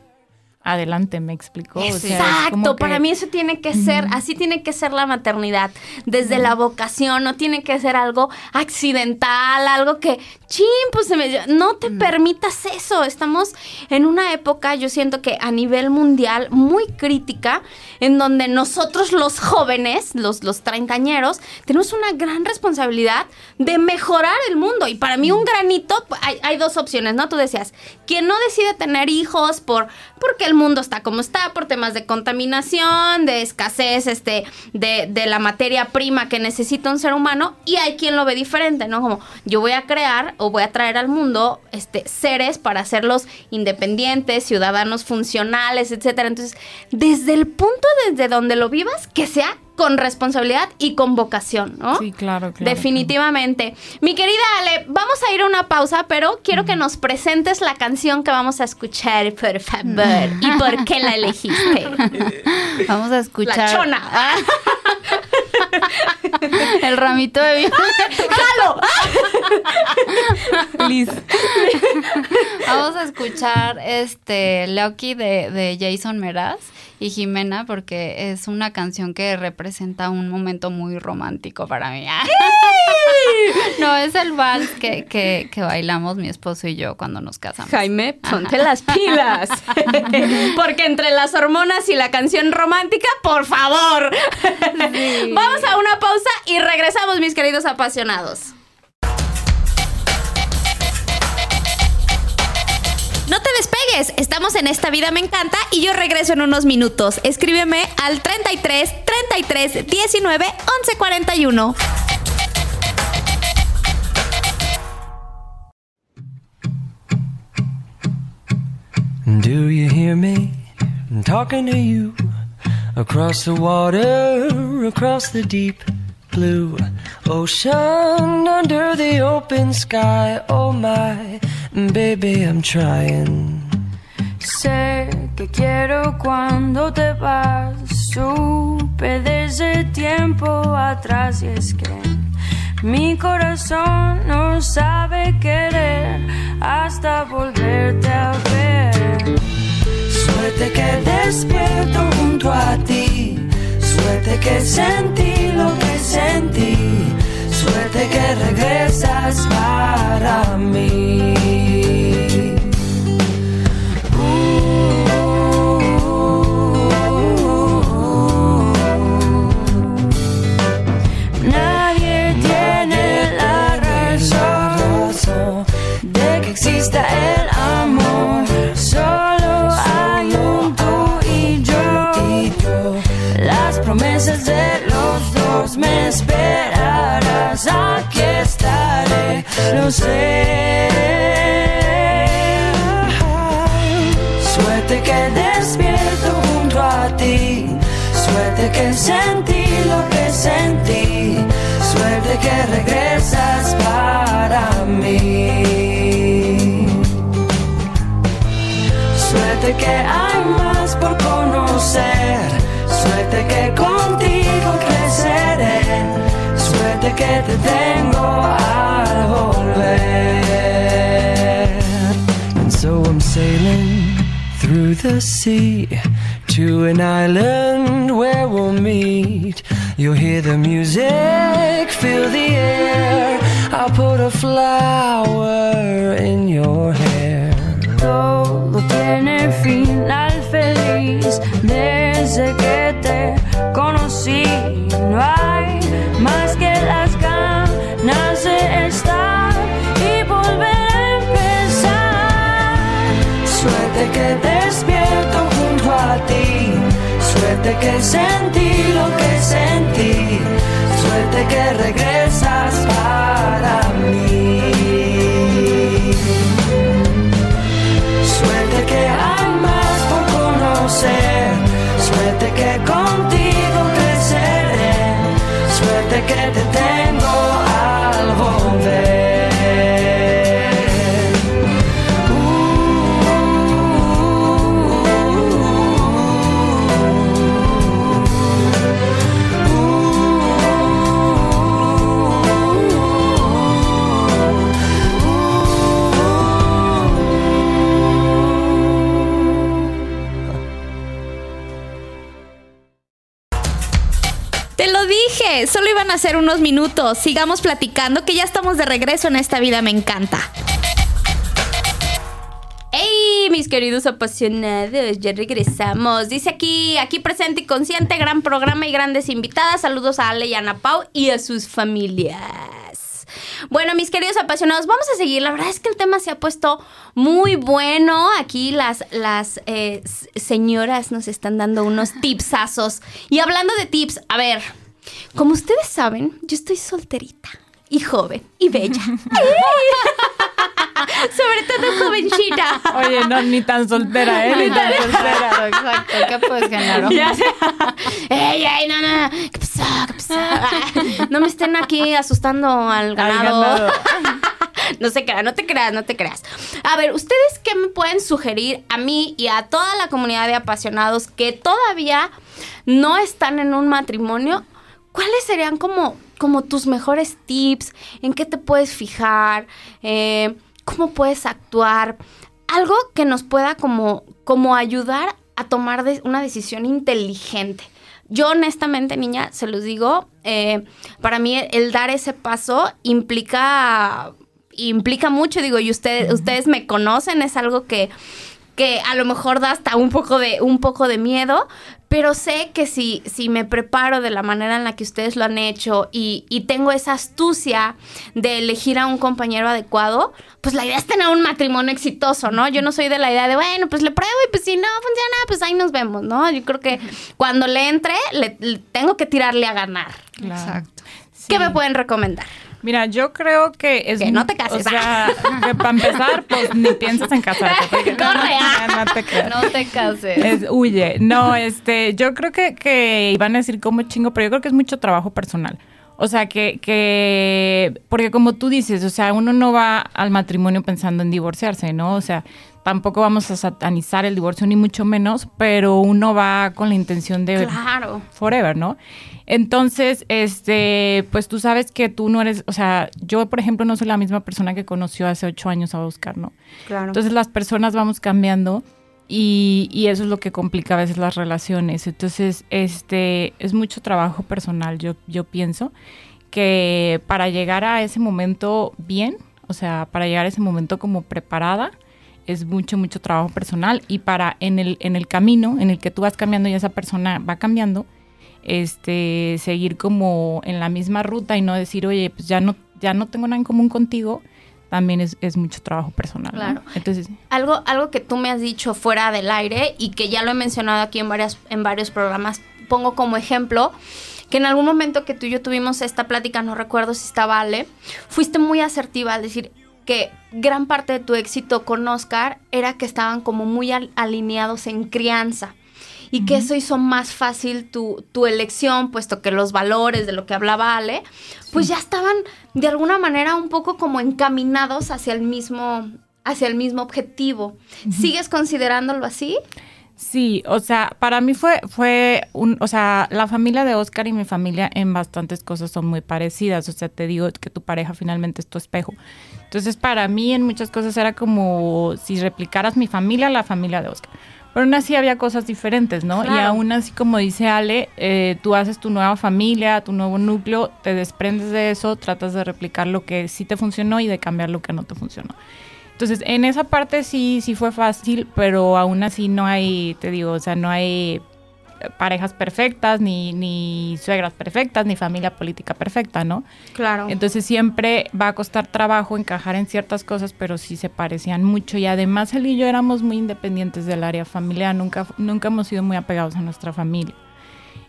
adelante, me explicó. Exacto, o sea, que... para mí eso tiene que ser, así tiene que ser la maternidad, desde la vocación, no tiene que ser algo accidental, algo que, chin, pues se me... No te permitas eso, estamos en una época, yo siento que a nivel mundial, muy crítica, en donde nosotros los jóvenes, los, los treintañeros, tenemos una gran responsabilidad de mejorar el mundo. Y para mí un granito, hay, hay dos opciones, ¿no? Tú decías, quien no decide tener hijos por, porque el mundo está como está por temas de contaminación, de escasez este, de, de, la materia prima que necesita un ser humano y hay quien lo ve diferente, ¿no? Como yo voy a crear o voy a traer al mundo este, seres para hacerlos independientes, ciudadanos funcionales, etcétera. Entonces, desde el punto desde donde lo vivas, que sea con responsabilidad y con vocación, ¿no? Sí, claro, claro. Definitivamente. Claro. Mi querida Ale, vamos a ir a una pausa, pero quiero mm. que nos presentes la canción que vamos a escuchar, por favor. ¿Y por qué la elegiste? <laughs> vamos a escuchar. La chona. <laughs> <laughs> El ramito de vino. ¡Jalo! <laughs> Please. Vamos a escuchar este Loki de, de Jason Meraz y Jimena porque es una canción que representa un momento muy romántico para mí. <laughs> no, es el vals que, que, que, bailamos mi esposo y yo cuando nos casamos. Jaime, ponte Ajá. las pilas. <laughs> porque entre las hormonas y la canción romántica, por favor. Sí. Vamos a una pausa y regresamos, mis queridos apasionados. No te despegues, estamos en Esta Vida Me Encanta y yo regreso en unos minutos. Escríbeme al 33 33 19 11 41. Do you hear me talking to you across the water, across the deep blue ocean, under the open sky? Oh my. Baby, I'm trying. Sé que quiero cuando te vas. Supe desde tiempo atrás y es que mi corazón no sabe querer hasta volverte a ver. Suerte que despierto junto a ti. Suerte que sentí lo que sentí. Suerte que regresas para mí. The sea to an island where we'll meet. You'll hear the music, feel the air. I'll put a flower in your hair. Que sentí lo que sentí. Suerte que regresas para mí. Suerte que hay más por conocer. Suerte que contigo creceré. Suerte que te tengo a ser unos minutos. Sigamos platicando que ya estamos de regreso en esta vida, me encanta. ¡Hey, mis queridos apasionados! Ya regresamos. Dice aquí, aquí presente y consciente, gran programa y grandes invitadas. Saludos a Ale y Ana Pau y a sus familias. Bueno, mis queridos apasionados, vamos a seguir. La verdad es que el tema se ha puesto muy bueno. Aquí las, las eh, señoras nos están dando unos tipsazos. Y hablando de tips, a ver, como ustedes saben, yo estoy solterita y joven y bella. <laughs> <laughs> Sobre todo jovencita. Oye, no, ni tan soltera, ¿eh? <laughs> Ni tan soltera. Exacto. ¿Qué puedes ganar? Ya sé. ¡Ey, ey, no, no! ¿Qué pasó? ¿Qué pasó? No me estén aquí asustando al ganado. ganado. No se creas, no te creas, no te creas. A ver, ¿ustedes qué me pueden sugerir a mí y a toda la comunidad de apasionados que todavía no están en un matrimonio? ¿Cuáles serían como, como tus mejores tips? ¿En qué te puedes fijar? Eh, ¿Cómo puedes actuar? Algo que nos pueda como, como ayudar a tomar de- una decisión inteligente. Yo honestamente, niña, se los digo, eh, para mí el, el dar ese paso implica, implica mucho, digo, y ustedes, ustedes me conocen, es algo que, que a lo mejor da hasta un poco de, un poco de miedo, pero sé que si, si me preparo de la manera en la que ustedes lo han hecho y, y tengo esa astucia de elegir a un compañero adecuado, pues la idea es tener un matrimonio exitoso, ¿no? Yo no soy de la idea de, bueno, pues le pruebo y pues si no funciona, pues ahí nos vemos, ¿no? Yo creo que cuando le entre, le, le tengo que tirarle a ganar. Claro. Exacto. ¿Qué me pueden recomendar? Mira, yo creo que es... Que no te cases. O sea, que para empezar, pues ni <laughs> piensas en casarte. porque no, Corre. no, no te creas. No te cases. Es, huye. No, este, yo creo que, que iban a decir como chingo, pero yo creo que es mucho trabajo personal. O sea, que, que, porque como tú dices, o sea, uno no va al matrimonio pensando en divorciarse, ¿no? O sea, tampoco vamos a satanizar el divorcio, ni mucho menos, pero uno va con la intención de Claro. forever, ¿no? Entonces, este, pues tú sabes que tú no eres, o sea, yo, por ejemplo, no soy la misma persona que conoció hace ocho años a Oscar, ¿no? Claro. Entonces las personas vamos cambiando y, y eso es lo que complica a veces las relaciones. Entonces, este, es mucho trabajo personal, yo, yo pienso, que para llegar a ese momento bien, o sea, para llegar a ese momento como preparada, es mucho, mucho trabajo personal y para en el, en el camino en el que tú vas cambiando y esa persona va cambiando, este, seguir como en la misma ruta y no decir, oye, pues ya no, ya no tengo nada en común contigo, también es, es mucho trabajo personal. ¿no? Claro. Entonces, Algo, algo que tú me has dicho fuera del aire y que ya lo he mencionado aquí en, varias, en varios programas, pongo como ejemplo que en algún momento que tú y yo tuvimos esta plática, no recuerdo si estaba Ale, fuiste muy asertiva al decir, que gran parte de tu éxito con Oscar era que estaban como muy al- alineados en crianza. Y que eso hizo más fácil tu, tu elección, puesto que los valores de lo que hablaba Ale, pues ya estaban de alguna manera un poco como encaminados hacia el mismo, hacia el mismo objetivo. ¿Sigues considerándolo así? Sí, o sea, para mí fue, fue un, o sea, la familia de Oscar y mi familia en bastantes cosas son muy parecidas. O sea, te digo que tu pareja finalmente es tu espejo. Entonces, para mí en muchas cosas era como si replicaras mi familia, la familia de Oscar. Pero aún así había cosas diferentes, ¿no? Y aún así, como dice Ale, eh, tú haces tu nueva familia, tu nuevo núcleo, te desprendes de eso, tratas de replicar lo que sí te funcionó y de cambiar lo que no te funcionó. Entonces, en esa parte sí, sí fue fácil, pero aún así no hay, te digo, o sea, no hay eh, parejas perfectas, ni, ni suegras perfectas, ni familia política perfecta, ¿no? Claro. Entonces siempre va a costar trabajo encajar en ciertas cosas, pero sí se parecían mucho. Y además él y yo éramos muy independientes del área familiar, nunca, nunca hemos sido muy apegados a nuestra familia.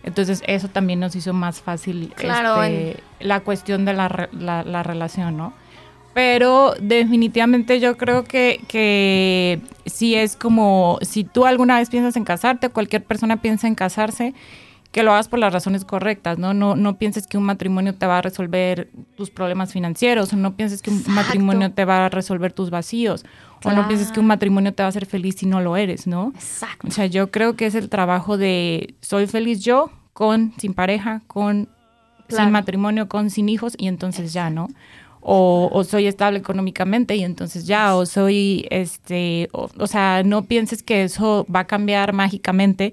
Entonces eso también nos hizo más fácil Claro, este, la cuestión de la, la- la relación, ¿no? Pero definitivamente yo creo que, que sí es como, si tú alguna vez piensas en casarte, cualquier persona piensa en casarse, que lo hagas por las razones correctas, ¿no? No, no pienses que un matrimonio te va a resolver tus problemas financieros, o no pienses que un Exacto. matrimonio te va a resolver tus vacíos, o no pienses que un matrimonio te va a hacer feliz si no lo eres, ¿no? Exacto. O sea, yo creo que es el trabajo de soy feliz yo, con, sin pareja, con, Claro. sin matrimonio, con, sin hijos, y entonces ya, ¿no? O, o soy estable económicamente y entonces ya, o soy, este, o, o sea, no pienses que eso va a cambiar mágicamente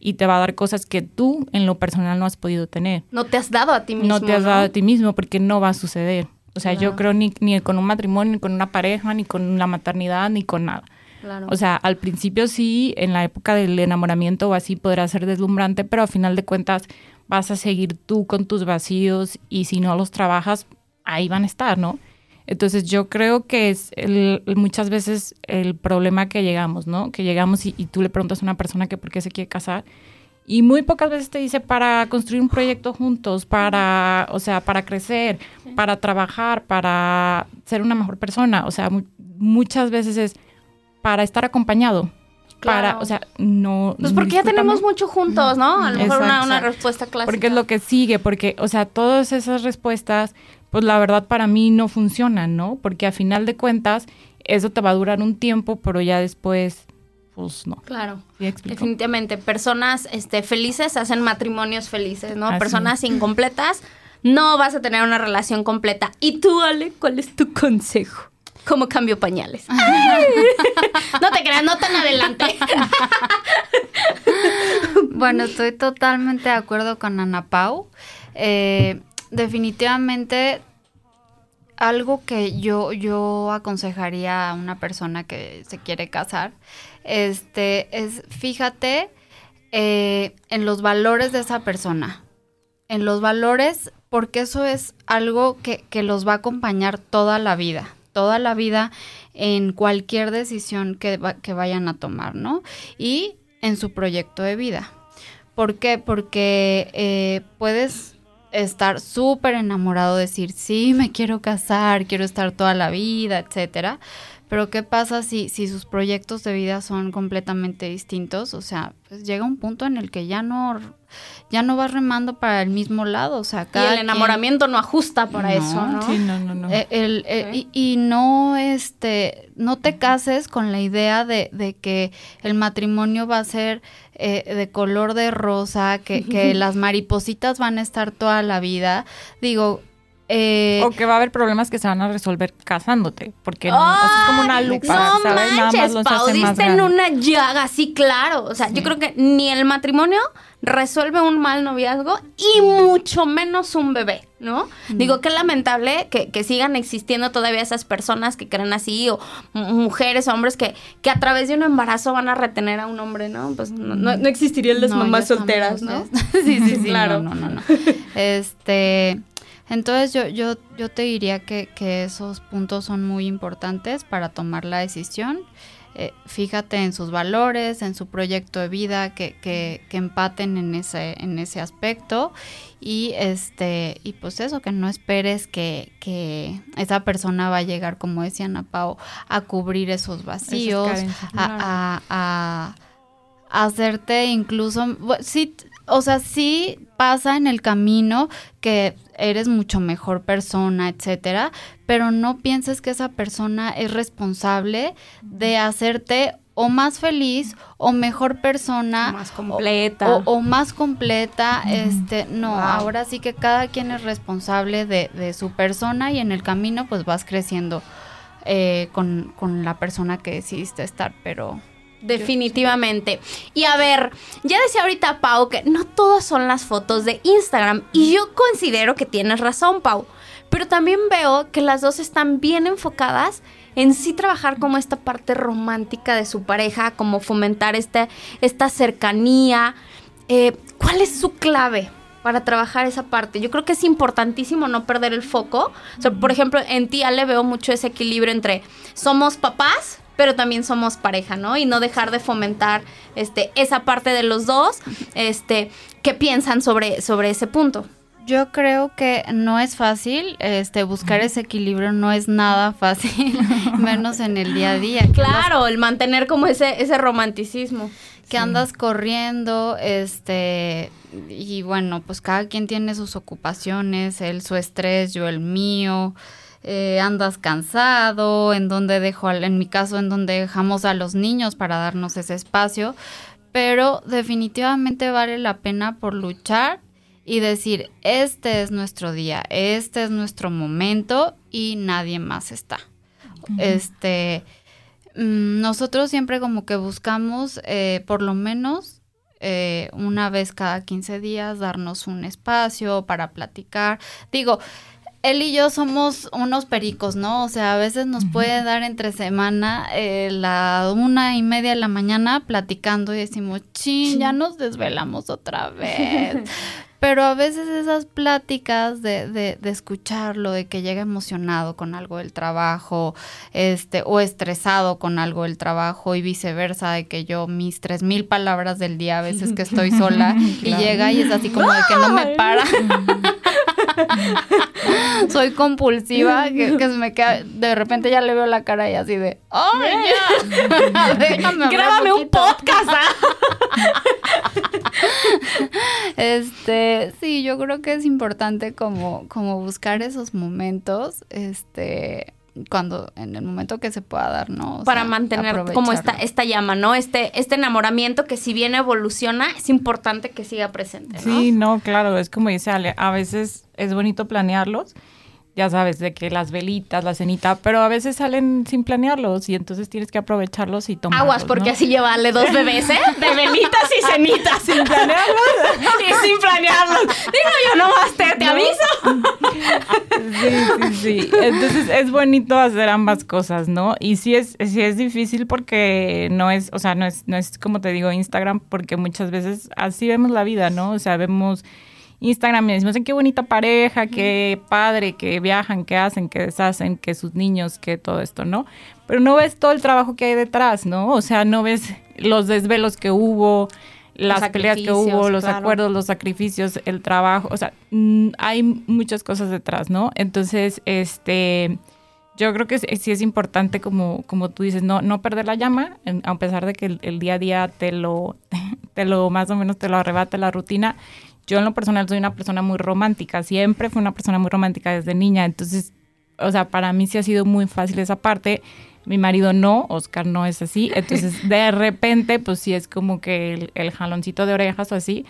y te va a dar cosas que tú en lo personal no has podido tener. No te has dado a ti mismo. no te has dado a ti mismo porque no va a suceder. O sea, yo creo ni, ni con un matrimonio, ni con una pareja, ni con la maternidad, ni con nada. Claro. O sea, al principio sí, en la época del enamoramiento o así podrá ser deslumbrante, pero a final de cuentas vas a seguir tú con tus vacíos y si no los trabajas, ahí van a estar, ¿no? Entonces yo creo que es el- muchas veces el problema que llegamos, ¿no? Que llegamos y, y tú le preguntas a una persona que por qué se quiere casar y muy pocas veces te dice para construir un proyecto juntos, para, o sea, para crecer, para trabajar, para ser una mejor persona. O sea, mu- muchas veces es para estar acompañado. Para, Claro. o sea, no. Pues porque ya tenemos mucho juntos, ¿no? A lo mejor una, una respuesta clásica. Porque es lo que sigue, porque, o sea, todas esas respuestas, pues la verdad para mí no funcionan, ¿no? Porque a final de cuentas, eso te va a durar un tiempo, pero ya después, pues no. Claro. Definitivamente, personas este, felices hacen matrimonios felices, ¿no? Así personas incompletas, no vas a tener una relación completa. ¿Y tú, Ale, cuál es tu consejo? ¿Cómo cambio pañales? <laughs> no te creas, no tan adelante. <laughs> Bueno, estoy totalmente de acuerdo con Ana Pau. Eh, definitivamente algo que yo, yo aconsejaría a una persona que se quiere casar, este, es fíjate eh, en los valores de esa persona. En los valores, porque eso es algo que, que los va a acompañar toda la vida. Toda la vida en cualquier decisión que, que vayan a tomar, ¿no? Y en su proyecto de vida. ¿Por qué? Porque eh, puedes estar súper enamorado, decir, sí, me quiero casar, quiero estar toda la vida, etcétera. Pero ¿qué pasa si, si sus proyectos de vida son completamente distintos? O sea, pues llega un punto en el que ya no, ya no vas remando para el mismo lado. O sea, Y el quien- enamoramiento no ajusta para No, eso, ¿no? Sí, no, no, no. eh, el- eh, y, y no este no te cases con la idea de, de que el matrimonio va a ser eh, de color de rosa, que, que <laughs> las maripositas van a estar toda la vida. Digo, eh, o que va a haber problemas que se van a resolver casándote, porque no, o sea, es como una lupa, no ¿sabes? Nada manches, más Pau, hace más diste en una llaga, sí, claro. O sea, yo creo que ni el matrimonio resuelve un mal noviazgo y mucho menos un bebé, ¿no? Digo, qué lamentable que, que sigan existiendo todavía esas personas que creen así, o mujeres, hombres que, que a través de un embarazo van a retener a un hombre, ¿no? Pues no, no, no existirían las No, mamás solteras, ¿no? <laughs> sí, sí, <laughs> sí, Claro. No, no, no. Este, entonces yo, yo, yo te diría que, que esos puntos son muy importantes para tomar la decisión. eh, fíjate en sus valores, en su proyecto de vida, que, que, que, empaten en ese, en ese aspecto. Y este, y pues eso, que no esperes que, que esa persona va a llegar, como decía Ana Pao, a cubrir esos vacíos, a, a, a, hacerte incluso, sí, o sea, sí pasa en el camino que eres mucho mejor persona, etcétera, pero no pienses que esa persona es responsable de hacerte o más feliz o mejor persona más completa. o, o, más completa este no wow. ahora sí que cada quien es responsable de, de, su persona y en el camino pues vas creciendo eh, con, con la persona que decidiste estar pero Definitivamente. Y a ver, ya decía ahorita Pau que no todas son las fotos de Instagram. Y yo considero que tienes razón, Pau. Pero también veo que las dos están bien enfocadas en sí trabajar como esta parte romántica de su pareja, como fomentar este, esta cercanía. Eh, ¿Cuál es su clave para trabajar esa parte? Yo creo que es importantísimo no perder el foco. O sea, por ejemplo, en ti le veo mucho ese equilibrio entre somos papás, pero también somos pareja, ¿no? Y no dejar de fomentar este, esa parte de los dos. Este, ¿Qué piensan sobre, sobre ese punto? Yo creo que no es fácil, este, buscar ese equilibrio no es nada fácil, <laughs> menos en el día a día. Claro, andas, el mantener como ese, ese romanticismo. Que sí. andas corriendo, este, y bueno, pues cada quien tiene sus ocupaciones, él su estrés, yo el mío. Eh, andas cansado, en donde dejo, en mi caso, en donde dejamos a los niños para darnos ese espacio, pero definitivamente vale la pena por luchar y decir, este es nuestro día, este es nuestro momento y nadie más está. Uh -huh. Este, mmm, nosotros siempre como que buscamos, eh, por lo menos, eh, una vez cada 15 días, darnos un espacio para platicar. Digo, él y yo somos unos pericos, ¿no? O sea, a veces nos puede dar entre semana eh, la una y media de la mañana platicando y decimos, chin, ya nos desvelamos otra vez. <laughs> Pero a veces esas pláticas de, de, de, escucharlo, de que llega emocionado con algo del trabajo, este, o estresado con algo del trabajo y viceversa, de que yo mis tres mil palabras del día a veces que estoy sola <laughs> y llega y es así como de que no me para. <laughs> <laughs> Soy compulsiva, que, que, se me queda, de repente ya le veo la cara y así de, ¡oh, ya! <laughs> <laughs> Déjame Grábame un, un podcast, Este, sí, yo creo que es importante como, como buscar esos momentos, este, cuando en el momento que se pueda dar, ¿no? O Para sea, mantener como esta, esta llama, ¿no? Este, este enamoramiento que si bien evoluciona, es importante que siga presente, ¿no? Sí, no, claro, es como dice Ale, a veces es bonito planearlos, ya sabes, de que las velitas, la cenita, pero a veces salen sin planearlos y entonces tienes que aprovecharlos y tomarlos. Aguas, porque ¿no? así llevarle dos bebés, ¿eh? <laughs> De velitas y cenitas. sin planearlos. <laughs> y sin planearlos. Digo yo, nomás te, te aviso. sí, sí, sí. <laughs> Entonces es bonito hacer ambas cosas, ¿no? Y sí es, sí es difícil porque no es, o sea, no es, no es como te digo Instagram, porque muchas veces así vemos la vida, ¿no? O sea, vemos Instagram y decimos, qué bonita pareja, qué padre, que viajan, que hacen, que deshacen, que sus niños, que todo esto, ¿no? Pero no ves todo el trabajo que hay detrás, ¿no? O sea, no ves los desvelos que hubo, las peleas que hubo, los claro. acuerdos, los sacrificios, el trabajo, o sea, hay muchas cosas detrás, ¿no? Entonces, este, yo creo que sí es importante, como, como tú dices, no, no perder la llama, a pesar de que el, el día a día te lo, <laughs> te lo, más o menos te lo arrebata la rutina, yo en lo personal soy una persona muy romántica, siempre fui una persona muy romántica desde niña, entonces, o sea, para mí sí ha sido muy fácil esa parte. Mi marido no, Oscar no es así, entonces <laughs> de repente pues sí es como que el, el jaloncito de orejas o así,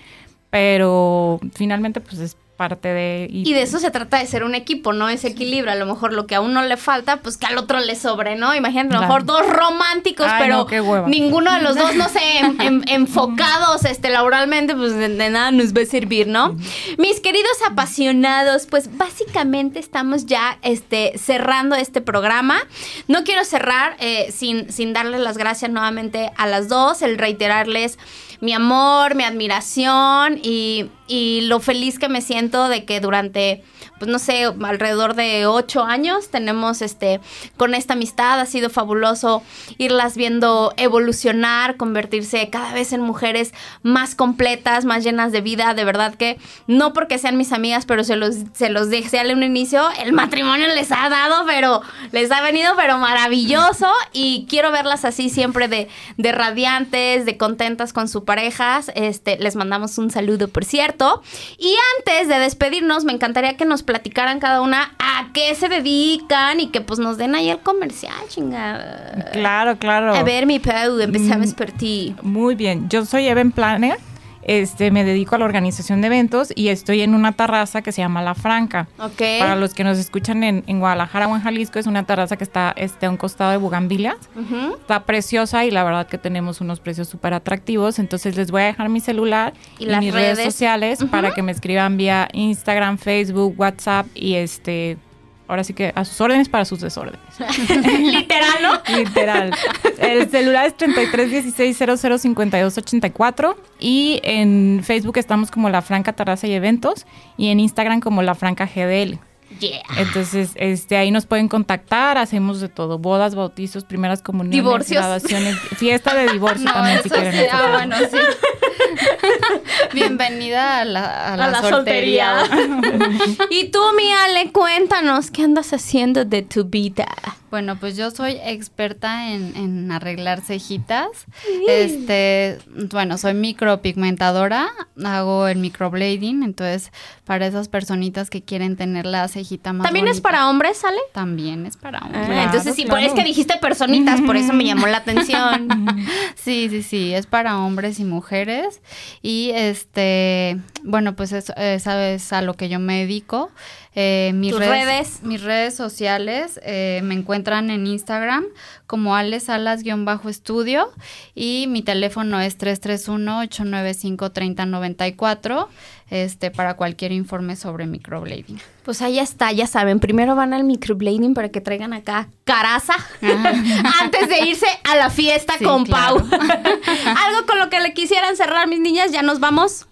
pero finalmente pues es parte de... Y, y, de eso se trata de ser un equipo, ¿no? Ese equilibrio. A lo mejor lo que a uno le falta, pues que al otro le sobre, ¿no? Imagínate, a lo mejor dos románticos, Ay, pero no, ninguno de los dos, no sé, en, en, <laughs> enfocados este, laboralmente, pues de, de, nada nos va a servir, ¿no? Mis queridos apasionados, pues básicamente estamos ya este, cerrando este programa. No quiero cerrar eh, sin, sin darles las gracias nuevamente a las dos, el reiterarles mi amor, mi admiración y, y, lo feliz que me siento de que durante pues no sé, alrededor de ocho años tenemos este, con esta amistad, ha sido fabuloso irlas viendo evolucionar, convertirse cada vez en mujeres más completas, más llenas de vida, de verdad que no porque sean mis amigas, pero se los, se los dejé al un inicio, el matrimonio les ha dado, pero les ha venido, pero maravilloso. Y quiero verlas así siempre de, de radiantes, de contentas con sus parejas, este, les mandamos un saludo por cierto. Y antes de despedirnos me encantaría que nos platicaran cada una a qué se dedican y que pues nos den ahí el comercial, chingada. Claro, claro. A ver, mi Pau, empezamos Mm. por ti. Muy bien, yo soy event planner, este, me dedico a la organización de eventos y estoy en una terraza que se llama La Franca. Para los que nos escuchan en, en Guadalajara o en Jalisco, es una terraza que está este, a un costado de Bugambilias. Está preciosa y la verdad que tenemos unos precios súper atractivos. Entonces les voy a dejar mi celular Y y, las mis redes, redes. sociales para que me escriban vía Instagram, Facebook, WhatsApp y este... Ahora sí que a sus órdenes para sus desórdenes. <laughs> Literal, ¿no? <laughs> Literal. El celular es 3316005284 y en Facebook estamos como La Franca Terraza y Eventos y en Instagram como La Franca GDL. Yeah. Entonces, este, ahí nos pueden contactar, hacemos de todo, bodas, bautizos, primeras comuniones, Divorcios. graduaciones, fiesta de divorcio <laughs> No, también si quieren. sí, ah, bueno, sí. <laughs> Bienvenida a la, a la, A la soltería. <laughs> y tú, mi Ale, cuéntanos, ¿qué andas haciendo de tu vida? Bueno, pues yo soy experta en, en arreglar cejitas. Este, bueno, soy micropigmentadora, hago el microblading, entonces para esas personitas que quieren tener la cejita más ¿También es para hombres, Ale? También es para hombres. Ah, Claro, entonces sí, claro. por- es que dijiste personitas, por eso me llamó la atención. <laughs> Sí, sí, sí, es para hombres y mujeres. Y este, bueno, pues eso, esa es a lo que yo me dedico. Eh, mis ¿Tus redes? Mis redes sociales eh, me encuentran en Instagram como alesalas-estudio y mi teléfono es 331-895-3094 este, para cualquier informe sobre microblading. Pues ahí está, ya saben. Primero van al microblading para que traigan acá caraza <laughs> antes de irse a la fiesta Sí, con claro. Pau. <laughs> Algo con lo que le quisieran cerrar, mis niñas, ya nos vamos.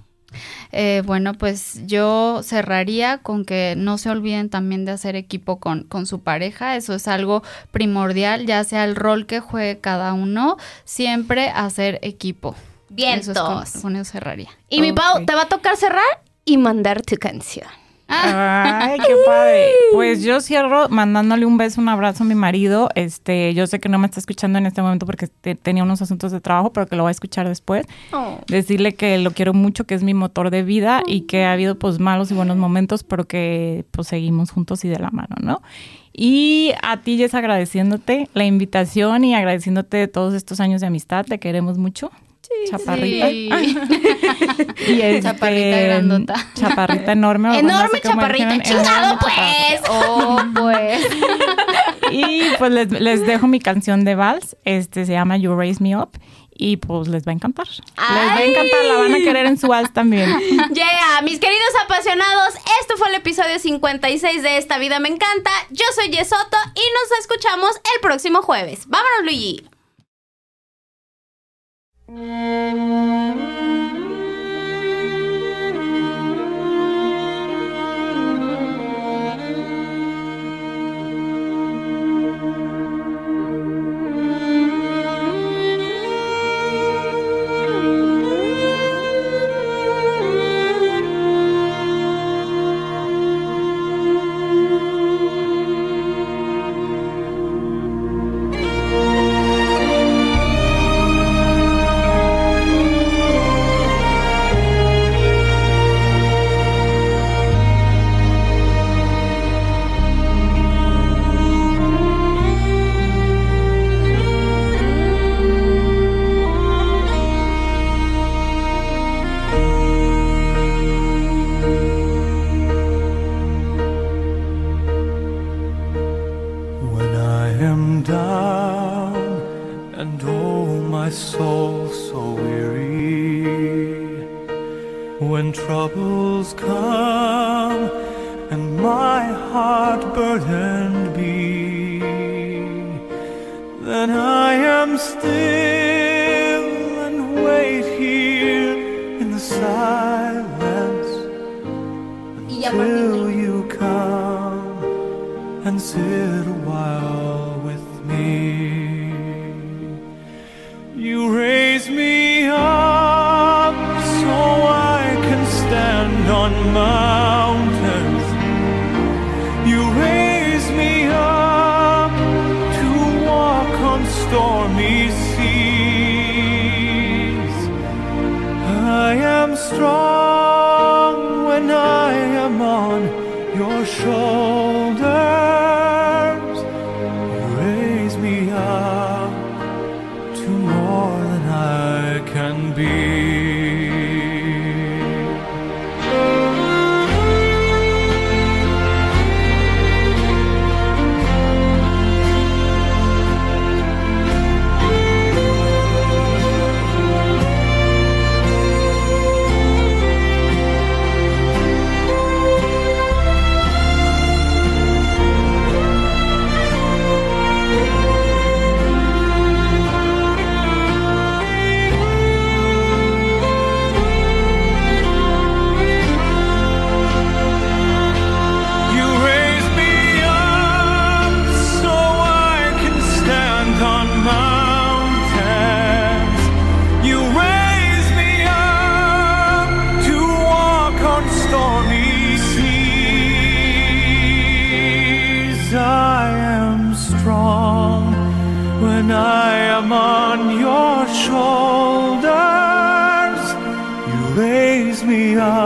Eh, bueno, pues yo cerraría con que no se olviden también de hacer equipo con, con su pareja. Eso es algo primordial, ya sea el rol que juegue cada uno, siempre hacer equipo. Eso es con, eso cerraría. Y mi Pau, te va a tocar cerrar y mandar tu canción. Ay, qué padre. Pues yo cierro mandándole un beso, un abrazo a mi marido. Este, yo sé que no me está escuchando en este momento porque te- tenía unos asuntos de trabajo, pero que lo va a escuchar después. Oh. Decirle que lo quiero mucho, que es mi motor de vida y que ha habido pues malos y buenos momentos, pero que pues seguimos juntos y de la mano, ¿no? Y a ti, Jess, agradeciéndote la invitación y agradeciéndote de todos estos años de amistad. Te queremos mucho. Chaparrita. Sí. <laughs> Y este, Chaparrita grandota. Chaparrita enorme. Enorme chaparrita, dijeron, chingado chaparrita. pues. Oh, pues. Y pues les, les dejo mi canción de vals. Este se llama You Raise Me Up. Y pues les va a encantar. Les va a encantar, la van a querer en su vals también. <laughs> Yeah, mis queridos apasionados, esto fue el episodio 56 de Esta Vida Me Encanta. Yo soy Yesoto y nos escuchamos el próximo jueves. Vámonos, Luigi. Música still and wait here in the silence until you come and sit Maria.